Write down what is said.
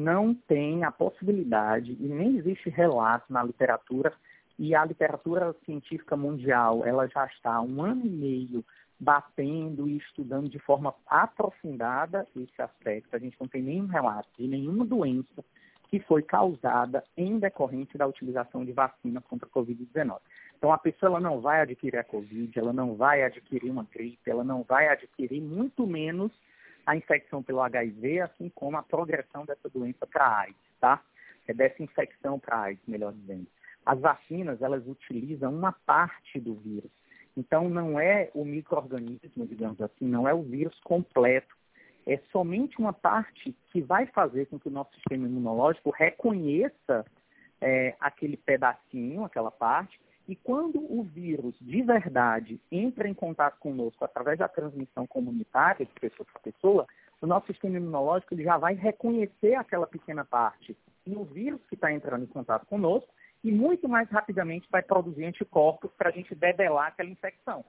não tem a possibilidade e nem existe relato na literatura e a literatura científica mundial ela já está há um ano e meio batendo e estudando de forma aprofundada esse aspecto. A gente não tem nenhum relato de nenhuma doença que foi causada em decorrência da utilização de vacina contra a Covid-19. Então, a pessoa ela não vai adquirir a Covid, ela não vai adquirir uma gripe, ela não vai adquirir muito menos a infecção pelo HIV, assim como a progressão dessa doença para AIDS, tá? É dessa infecção para AIDS, melhor dizendo. As vacinas, elas utilizam uma parte do vírus. Então, não é o microorganismo, digamos assim, não é o vírus completo. É somente uma parte que vai fazer com que o nosso sistema imunológico reconheça é, aquele pedacinho, aquela parte, e quando o vírus de verdade entra em contato conosco através da transmissão comunitária de pessoa para pessoa, o nosso sistema imunológico ele já vai reconhecer aquela pequena parte e o vírus que está entrando em contato conosco e muito mais rapidamente vai produzir anticorpos para a gente debelar aquela infecção.